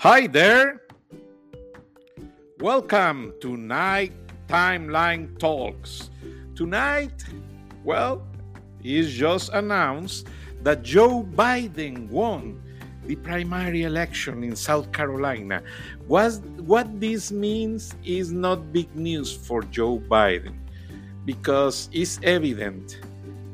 Hi there. Welcome to Night Timeline Talks. Tonight, well, it's just announced that Joe Biden won the primary election in South Carolina. Was, what this means is not big news for Joe Biden because it's evident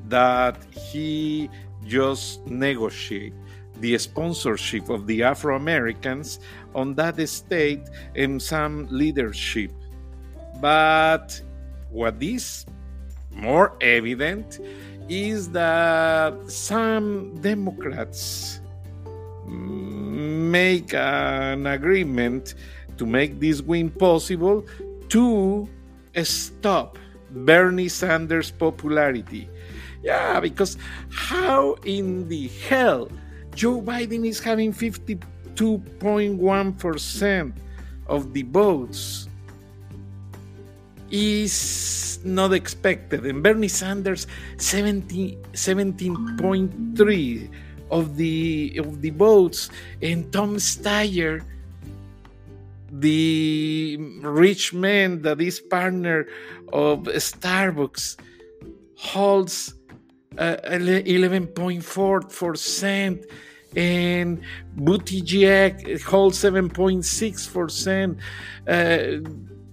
that he just negotiated the sponsorship of the Afro Americans on that state and some leadership. But what is more evident is that some Democrats make an agreement to make this win possible to stop Bernie Sanders' popularity. Yeah, because how in the hell Joe Biden is having 52.1% of the votes is not expected. And Bernie Sanders 17, 17.3 of the of the votes and Tom Steyer the rich man that is partner of Starbucks holds uh, 11.4% and Buttigieg holds 7.6%. Uh,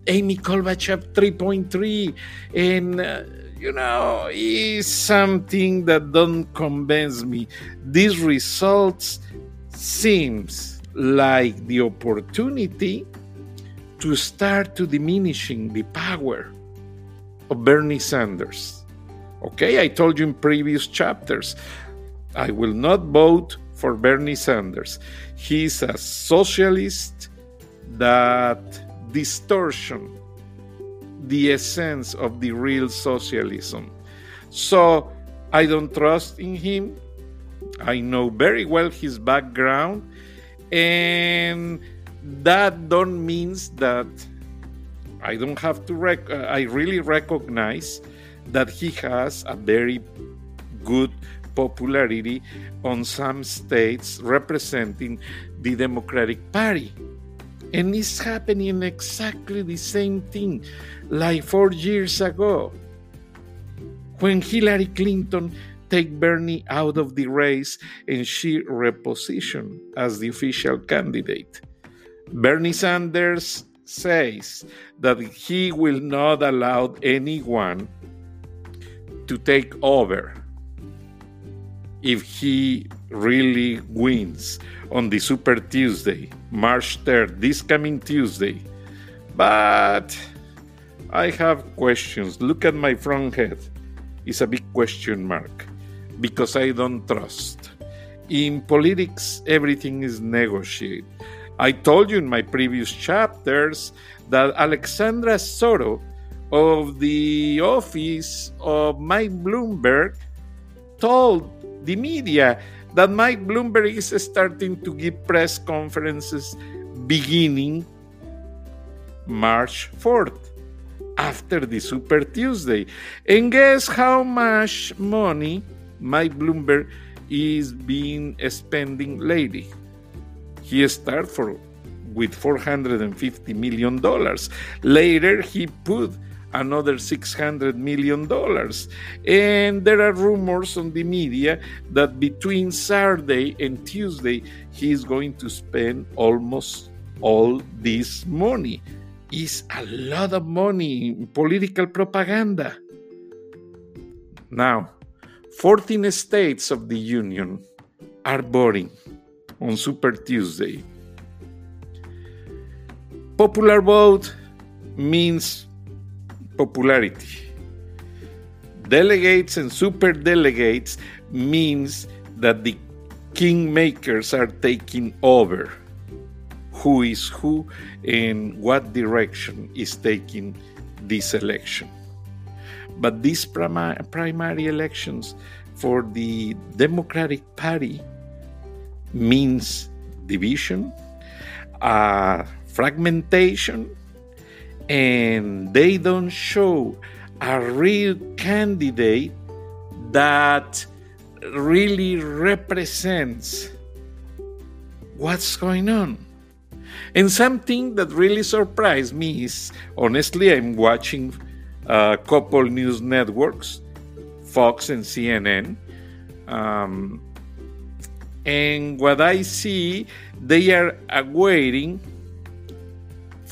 Amy Klobuchar 3.3 and uh, you know is something that don't convince me these results seems like the opportunity to start to diminishing the power of Bernie Sanders okay i told you in previous chapters i will not vote for Bernie Sanders he's a socialist that distortion the essence of the real socialism. So I don't trust in him. I know very well his background, and that don't means that I don't have to. Rec- uh, I really recognize that he has a very good popularity on some states representing the Democratic Party. And it's happening exactly the same thing like four years ago when Hillary Clinton take Bernie out of the race and she repositioned as the official candidate. Bernie Sanders says that he will not allow anyone to take over if he really wins on the Super Tuesday, March 3rd, this coming Tuesday. But I have questions. Look at my front head. It's a big question mark because I don't trust. In politics, everything is negotiated. I told you in my previous chapters that Alexandra Soto of the office of Mike Bloomberg told the media that Mike Bloomberg is starting to give press conferences beginning March 4th after the Super Tuesday. And guess how much money Mike Bloomberg is being spending lately? He started for with 450 million dollars. Later he put another 600 million dollars. And there are rumors on the media that between Saturday and Tuesday he is going to spend almost all this money. Is a lot of money in political propaganda. Now, 14 states of the Union are voting on Super Tuesday. Popular vote means popularity. Delegates and super delegates means that the kingmakers are taking over who is who and what direction is taking this election. But these primary elections for the Democratic Party means division, uh, fragmentation, and they don't show a real candidate that really represents what's going on. And something that really surprised me is honestly, I'm watching a couple news networks, Fox and CNN. Um, and what I see, they are awaiting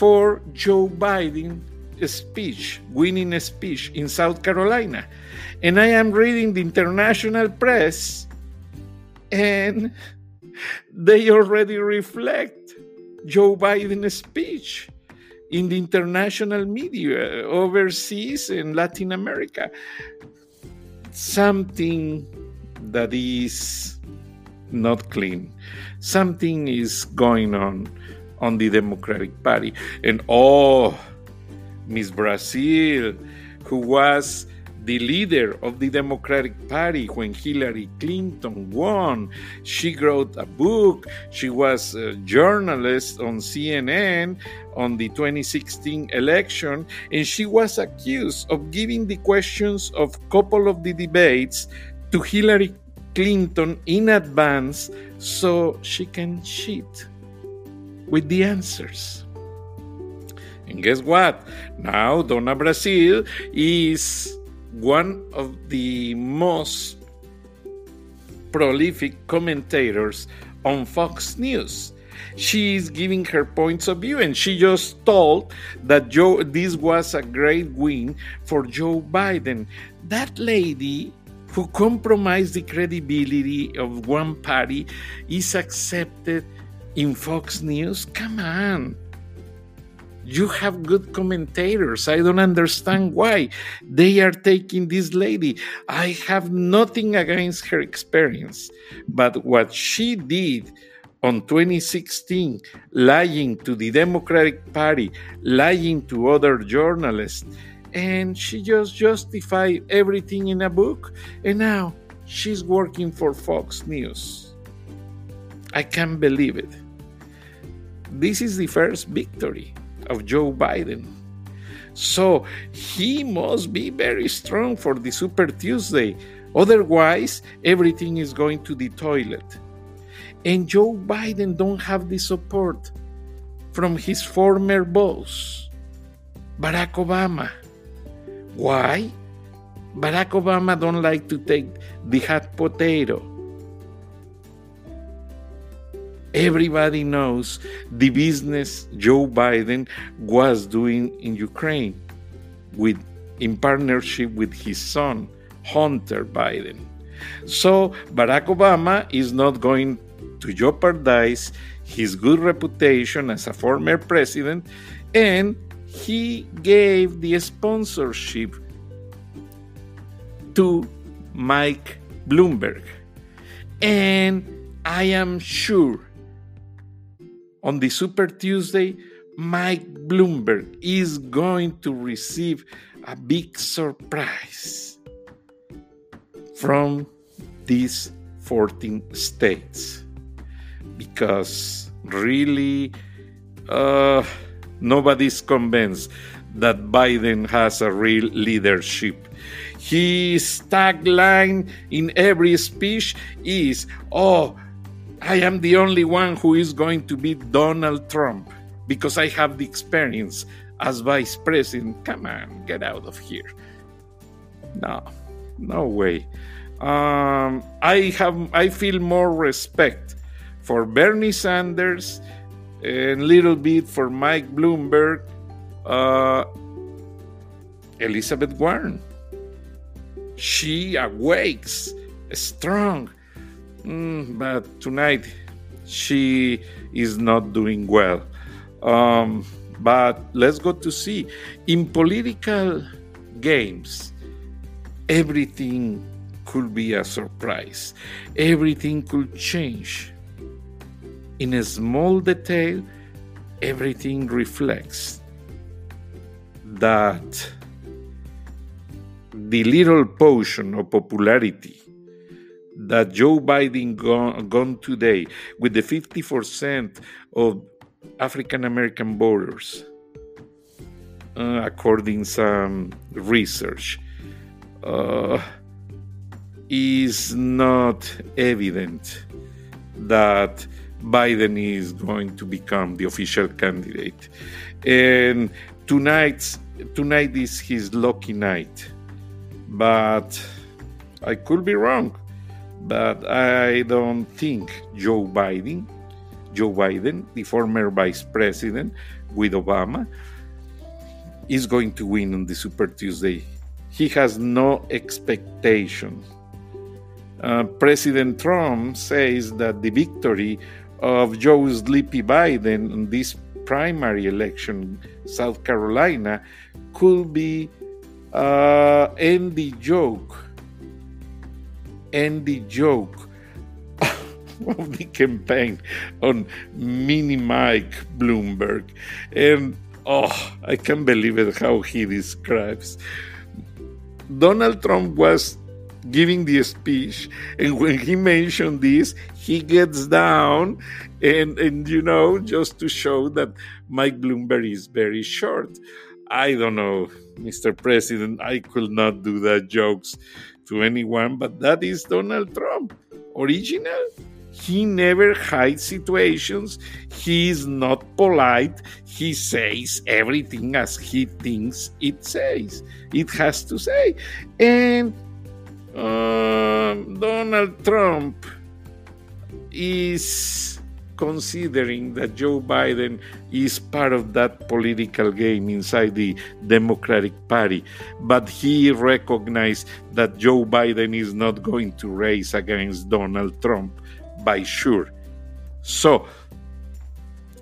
for Joe Biden speech, winning speech in South Carolina. And I am reading the international press, and they already reflect Joe Biden's speech in the international media overseas in Latin America. Something that is not clean. Something is going on on the Democratic Party. And oh, Miss Brazile, who was the leader of the Democratic Party when Hillary Clinton won. She wrote a book. She was a journalist on CNN on the 2016 election, and she was accused of giving the questions of couple of the debates to Hillary Clinton in advance so she can cheat with the answers. And guess what? Now Donna Brazile is one of the most prolific commentators on Fox News. She is giving her points of view, and she just told that Joe this was a great win for Joe Biden. That lady who compromised the credibility of one party is accepted in Fox News? Come on. You have good commentators. I don't understand why they are taking this lady. I have nothing against her experience, but what she did on 2016, lying to the Democratic Party, lying to other journalists, and she just justified everything in a book, and now she's working for Fox News. I can't believe it. This is the first victory of Joe Biden. So he must be very strong for the Super Tuesday. Otherwise, everything is going to the toilet. And Joe Biden don't have the support from his former boss, Barack Obama. Why? Barack Obama don't like to take the hot potato. Everybody knows the business Joe Biden was doing in Ukraine with in partnership with his son Hunter Biden. So Barack Obama is not going to jeopardize his good reputation as a former president and he gave the sponsorship to Mike Bloomberg. And I am sure on the Super Tuesday, Mike Bloomberg is going to receive a big surprise from these 14 states because really uh, nobody's convinced that Biden has a real leadership. His tagline in every speech is, Oh, I am the only one who is going to beat Donald Trump because I have the experience as vice president. Come on, get out of here. No, no way. Um, I have, I feel more respect for Bernie Sanders and little bit for Mike Bloomberg, uh, Elizabeth Warren. She awakes strong Mm, but tonight she is not doing well. Um, but let's go to see. In political games, everything could be a surprise, everything could change. In a small detail, everything reflects that the little potion of popularity that Joe Biden gone, gone today with the 50% of African American voters, uh, according some research, uh, is not evident that Biden is going to become the official candidate. And tonight, tonight is his lucky night. But I could be wrong. But I don't think Joe Biden, Joe Biden, the former vice president with Obama, is going to win on the Super Tuesday. He has no expectation. Uh, President Trump says that the victory of Joe Sleepy Biden in this primary election, South Carolina, could be uh, end the joke, end the joke of the campaign on Mini Mike Bloomberg. And oh, I can't believe it how he describes. Donald Trump was giving the speech and when he mentioned this he gets down and and you know just to show that mike bloomberg is very short i don't know mr president i could not do that jokes to anyone but that is donald trump. Original he never hides situations. He is not polite. He says everything as he thinks it says it has to say. And um, Donald Trump is considering that Joe Biden is part of that political game inside the Democratic Party, but he recognized that Joe Biden is not going to race against Donald Trump by sure. So,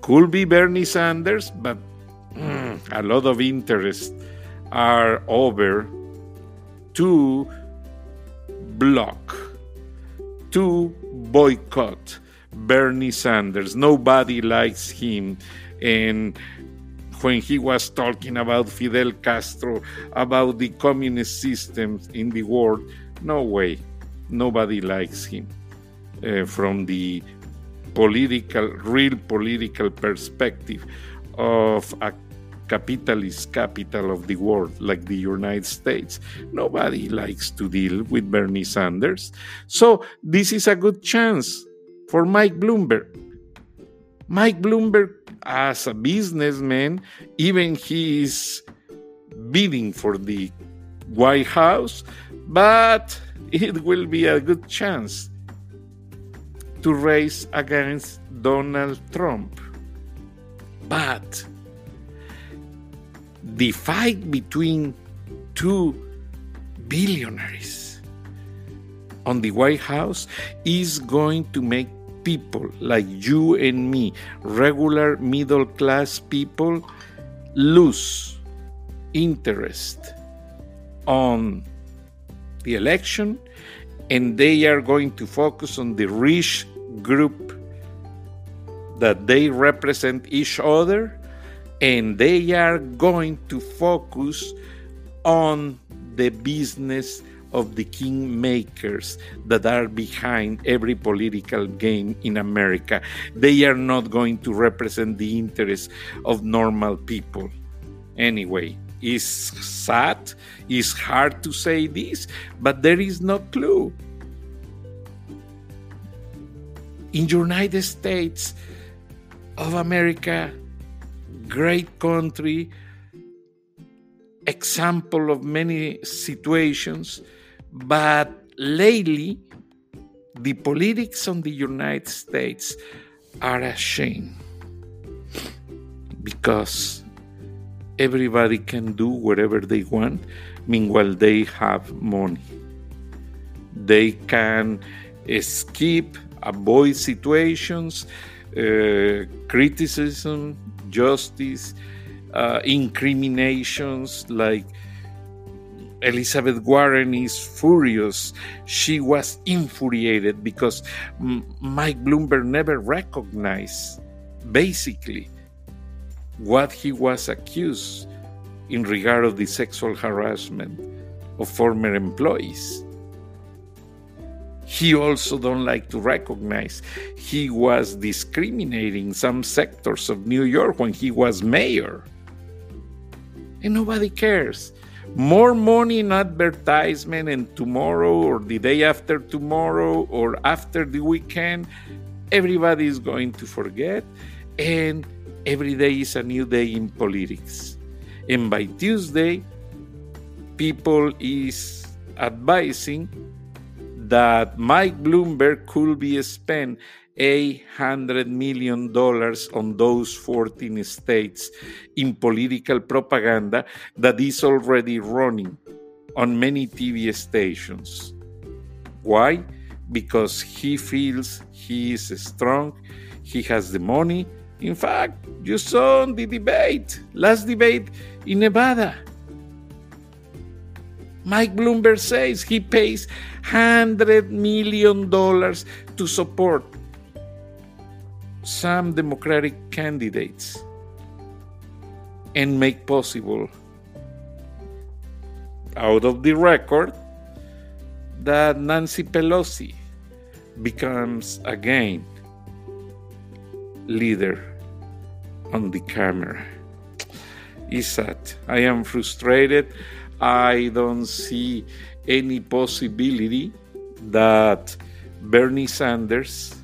could be Bernie Sanders, but mm, a lot of interest are over to block, to boycott Bernie Sanders. Nobody likes him. And when he was talking about Fidel Castro, about the communist systems in the world, no way. Nobody likes him uh, from the political, real political perspective of a capitalist capital of the world like the United States. Nobody likes to deal with Bernie Sanders. So this is a good chance for Mike Bloomberg. Mike Bloomberg, as a businessman, even he is bidding for the White House, but it will be a good chance to race against Donald Trump. But the fight between two billionaires on the White House is going to make people like you and me, regular middle class people, lose interest on the election and they are going to focus on the rich group that they represent each other and they are going to focus on the business of the kingmakers that are behind every political game in America. They are not going to represent the interests of normal people. Anyway, it's sad, it's hard to say this, but there is no clue. In United States of America, great country, example of many situations, but lately the politics on the United States are a shame because everybody can do whatever they want, meanwhile they have money. They can escape, avoid situations, uh, criticism, justice, uh, incriminations like Elizabeth Warren is furious. She was infuriated because Mike Bloomberg never recognized basically what he was accused in regard of the sexual harassment of former employees he also don't like to recognize he was discriminating some sectors of New York when he was mayor. And nobody cares. More money in advertisement and tomorrow or the day after tomorrow or after the weekend, everybody is going to forget, and every day is a new day in politics. And by Tuesday, people is advising that Mike Bloomberg could be spent $800 million on those 14 states in political propaganda that is already running on many TV stations. Why? Because he feels he is strong, he has the money. In fact, you saw the debate, last debate in Nevada. Mike Bloomberg says he pays $100 million to support some Democratic candidates and make possible out of the record that Nancy Pelosi becomes again leader on the camera. Is sad. I am frustrated. I don't see any possibility that Bernie Sanders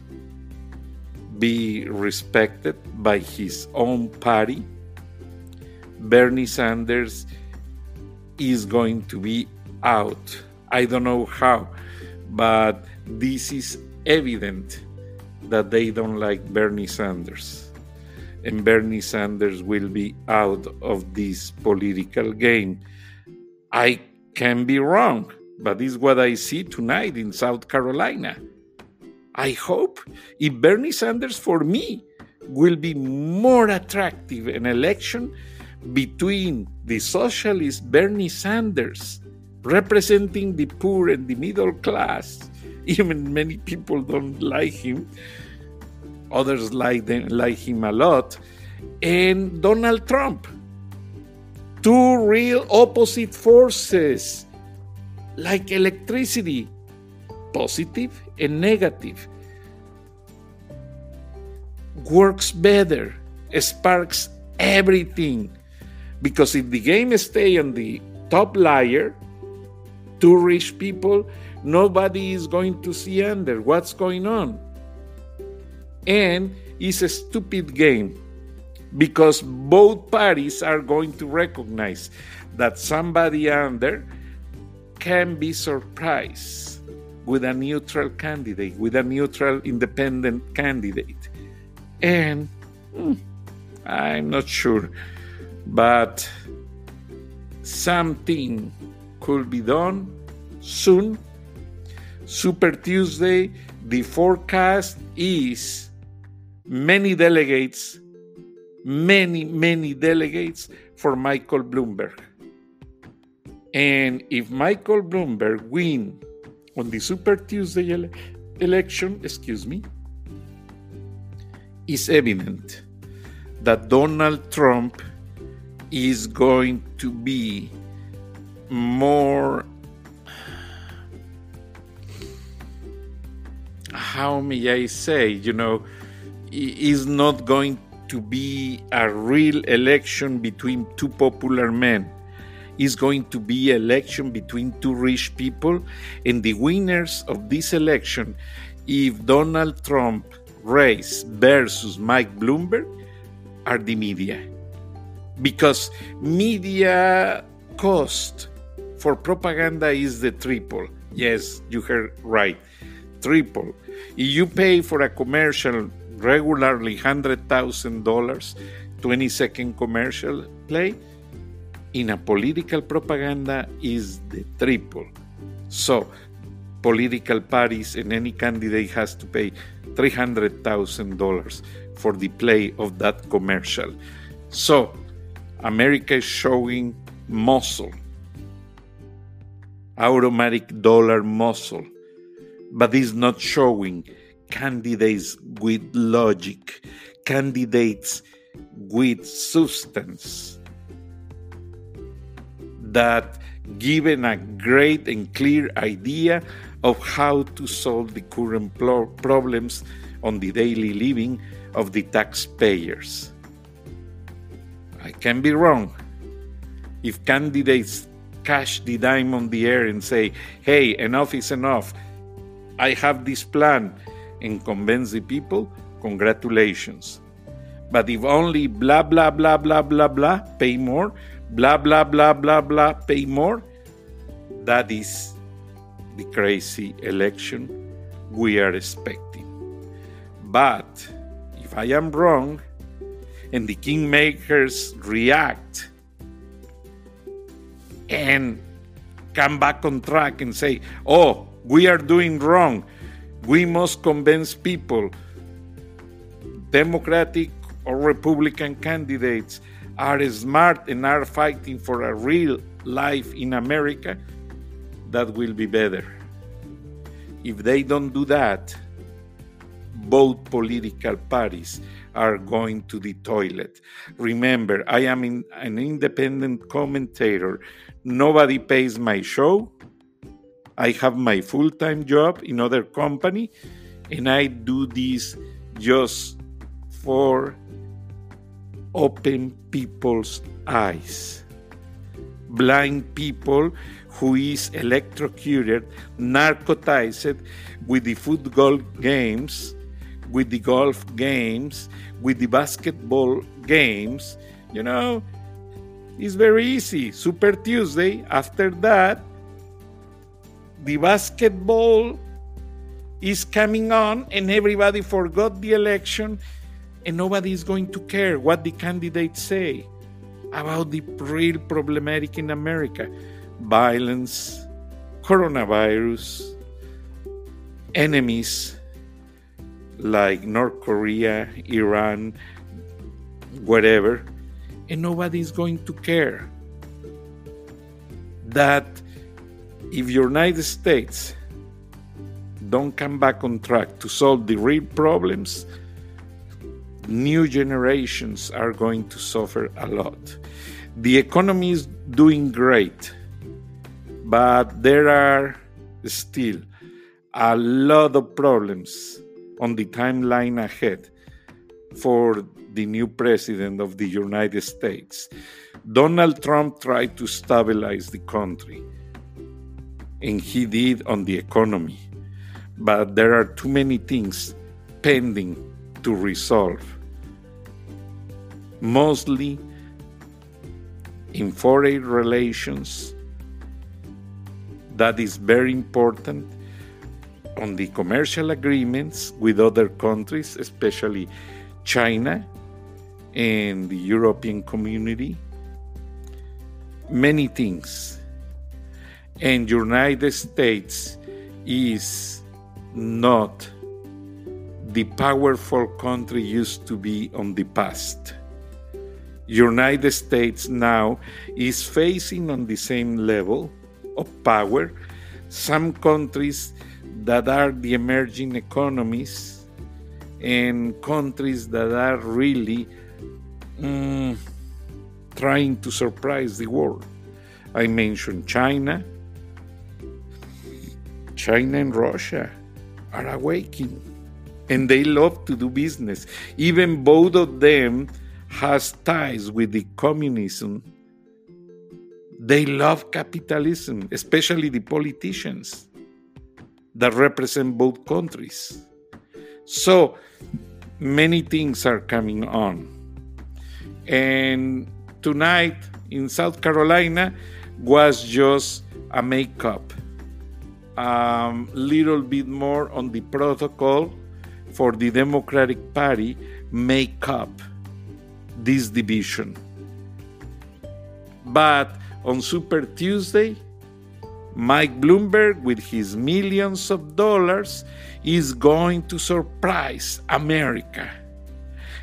be respected by his own party. Bernie Sanders is going to be out. I don't know how, but this is evident that they don't like Bernie Sanders. And Bernie Sanders will be out of this political game. I can be wrong, but this is what I see tonight in South Carolina. I hope if Bernie Sanders, for me, will be more attractive an election between the socialist Bernie Sanders, representing the poor and the middle class. Even many people don't like him, others like, them, like him a lot, and Donald Trump. Two real opposite forces, like electricity positive and negative. Works better, sparks everything. Because if the game stay on the top layer, two rich people, nobody is going to see under what's going on. And it's a stupid game because both parties are going to recognize that somebody under can be surprised with a neutral candidate, with a neutral independent candidate. And hmm, I'm not sure, but something could be done soon. Super Tuesday, the forecast is many delegates, many, many delegates for Michael Bloomberg. And if Michael Bloomberg win on the Super Tuesday ele election, excuse me, is evident that Donald Trump is going to be more how may I say, you know, is not going to be a real election between two popular men is going to be election between two rich people and the winners of this election if donald trump race versus mike bloomberg are the media. Because media cost for propaganda is the triple. Yes you heard right. Triple. If you pay for a commercial regularly $100000 20 second commercial play in a political propaganda is the triple. So, political parties and any candidate has to pay $300,000 for the play of that commercial. So, America is showing muscle, automatic dollar muscle, but is not showing candidates with logic, candidates with substance that given a great and clear idea of how to solve the current problems on the daily living of the taxpayers. I can be wrong. If candidates cash the dime on the air and say, hey, enough is enough, I have this plan, and convince the people, congratulations. But if only blah, blah, blah, blah, blah, blah, pay more, blah, blah, blah, blah, blah, pay more, that is the crazy election we are expecting. But if I am wrong and the kingmakers react and come back on track and say, oh, we are doing wrong, we must convince people, Democratic or Republican candidates are smart and are fighting for a real life in America, that will be better. If they don't do that, both political parties are going to the toilet. Remember, I am in, an independent commentator. Nobody pays my show. I have my full time job in other company, and I do this just for open people's eyes. Blind people who is electrocuted, narcotized with the football games, with the golf games, with the basketball games. You know, it's very easy. Super Tuesday, after that, the basketball is coming on, and everybody forgot the election, and nobody is going to care what the candidates say about the real problematic in America violence, coronavirus, enemies like North Korea, Iran, whatever, and nobody is going to care. That if the United States don't come back on track to solve the real problems, new generations are going to suffer a lot. The economy is doing great but there are still a lot of problems on the timeline ahead for the new president of the United States. Donald Trump tried to stabilize the country, and he did on the economy. But there are too many things pending to resolve, mostly in foreign relations that is very important on the commercial agreements with other countries, especially China and the European community. Many things. And United States is not the powerful country used to be on the past. United States now is facing on the same level of power, some countries that are the emerging economies and countries that are really mm, trying to surprise the world. I mentioned China. China and Russia are awakening and they love to do business. Even both of them has ties with the communism they love capitalism, especially the politicians that represent both countries. So many things are coming on. And tonight in South Carolina was just a makeup, a um, little bit more on the protocol for the Democratic Party make up this division. But on Super Tuesday, Mike Bloomberg, with his millions of dollars, is going to surprise America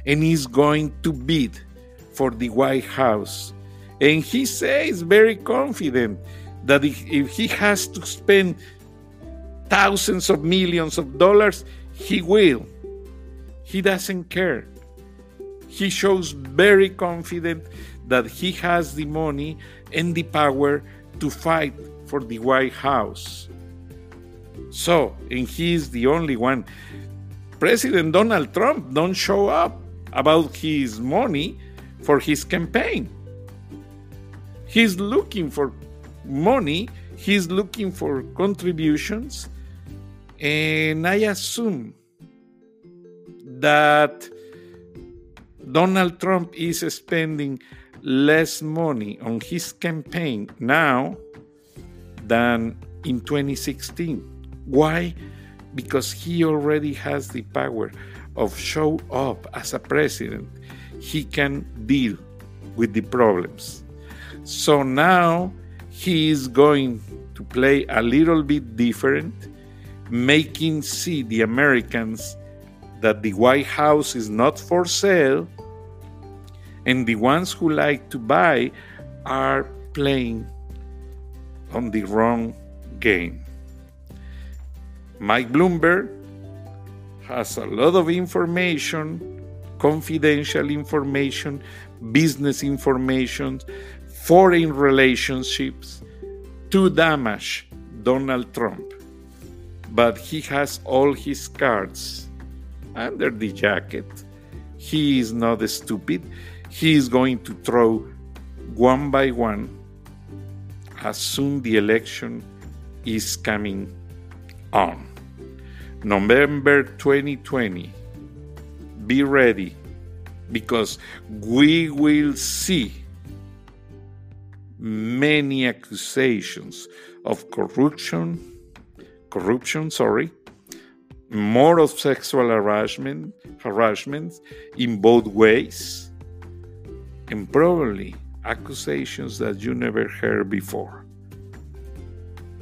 and is going to bid for the White House. And he says very confident that if, he has to spend thousands of millions of dollars, he will. He doesn't care. He shows very confident that he has the money and the power to fight for the White House. So, and he is the only one. President Donald Trump don't show up about his money for his campaign. He's looking for money, he's looking for contributions, and I assume that Donald Trump is spending less money on his campaign now than in 2016. Why? Because he already has the power of show up as a president. He can deal with the problems. So now he is going to play a little bit different, making see the Americans that the White House is not for sale, and the ones who like to buy are playing on the wrong game. Mike Bloomberg has a lot of information, confidential information, business information, foreign relationships to damage Donald Trump. But he has all his cards under the jacket. He is not stupid. He is going to throw one by one as soon the election is coming on. November 2020. Be ready because we will see many accusations of corruption, corruption, sorry, more of sexual harassment, harassment in both ways, and probably accusations that you never heard before.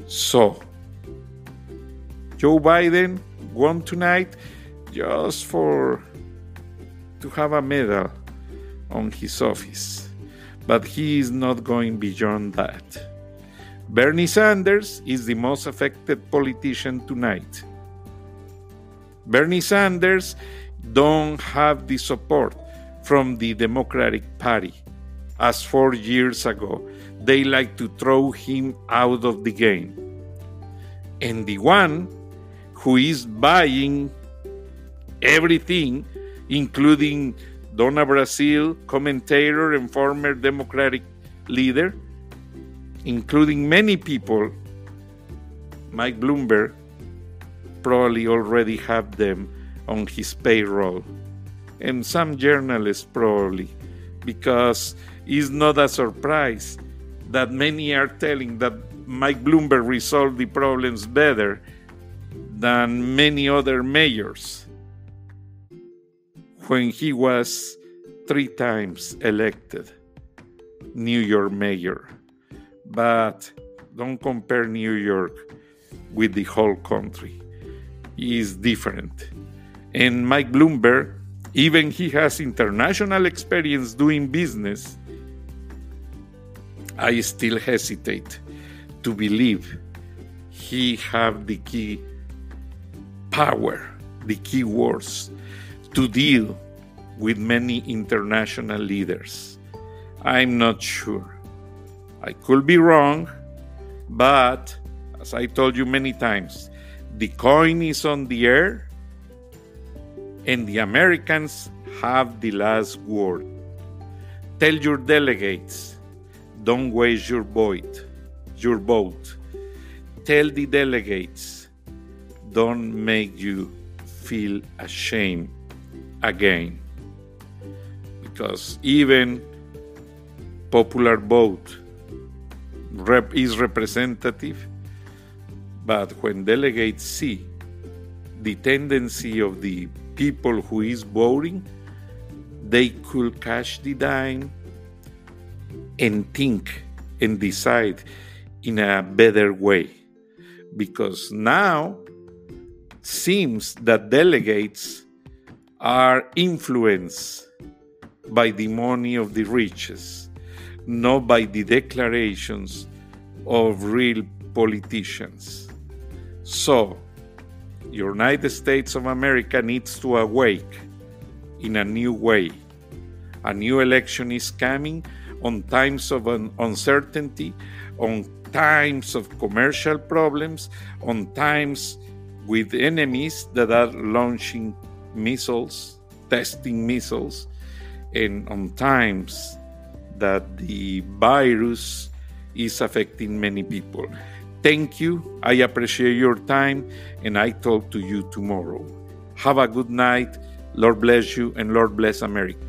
So, Joe Biden won tonight just for to have a medal on his office, but he is not going beyond that. Bernie Sanders is the most affected politician tonight. Bernie Sanders don't have the support from the Democratic Party. As four years ago, they like to throw him out of the game. And the one who is buying everything, including Donna Brazile, commentator and former Democratic leader, including many people, Mike Bloomberg probably already have them on his payroll. And some journalists probably, because it's not a surprise that many are telling that Mike Bloomberg resolved the problems better than many other mayors when he was three times elected New York mayor. But don't compare New York with the whole country. He is different. And Mike Bloomberg, even he has international experience doing business, I still hesitate to believe he have the key power, the key words, to deal with many international leaders. I'm not sure. I could be wrong, but as I told you many times, the coin is on the air and the Americans have the last word. Tell your delegates, don't waste your vote. Your vote. Tell the delegates, don't make you feel ashamed again. Because even popular vote rep is representative, but when delegates see the tendency of the people who is voting, they could cash the dime and think and decide in a better way. Because now seems that delegates are influenced by the money of the riches, not by the declarations of real politicians. So, United States of America needs to awake in a new way. A new election is coming on times of uncertainty, on times of commercial problems, on times with enemies that are launching missiles, testing missiles, and on times that the virus is affecting many people. Thank you. I appreciate your time, and I talk to you tomorrow. Have a good night. Lord bless you, and Lord bless America.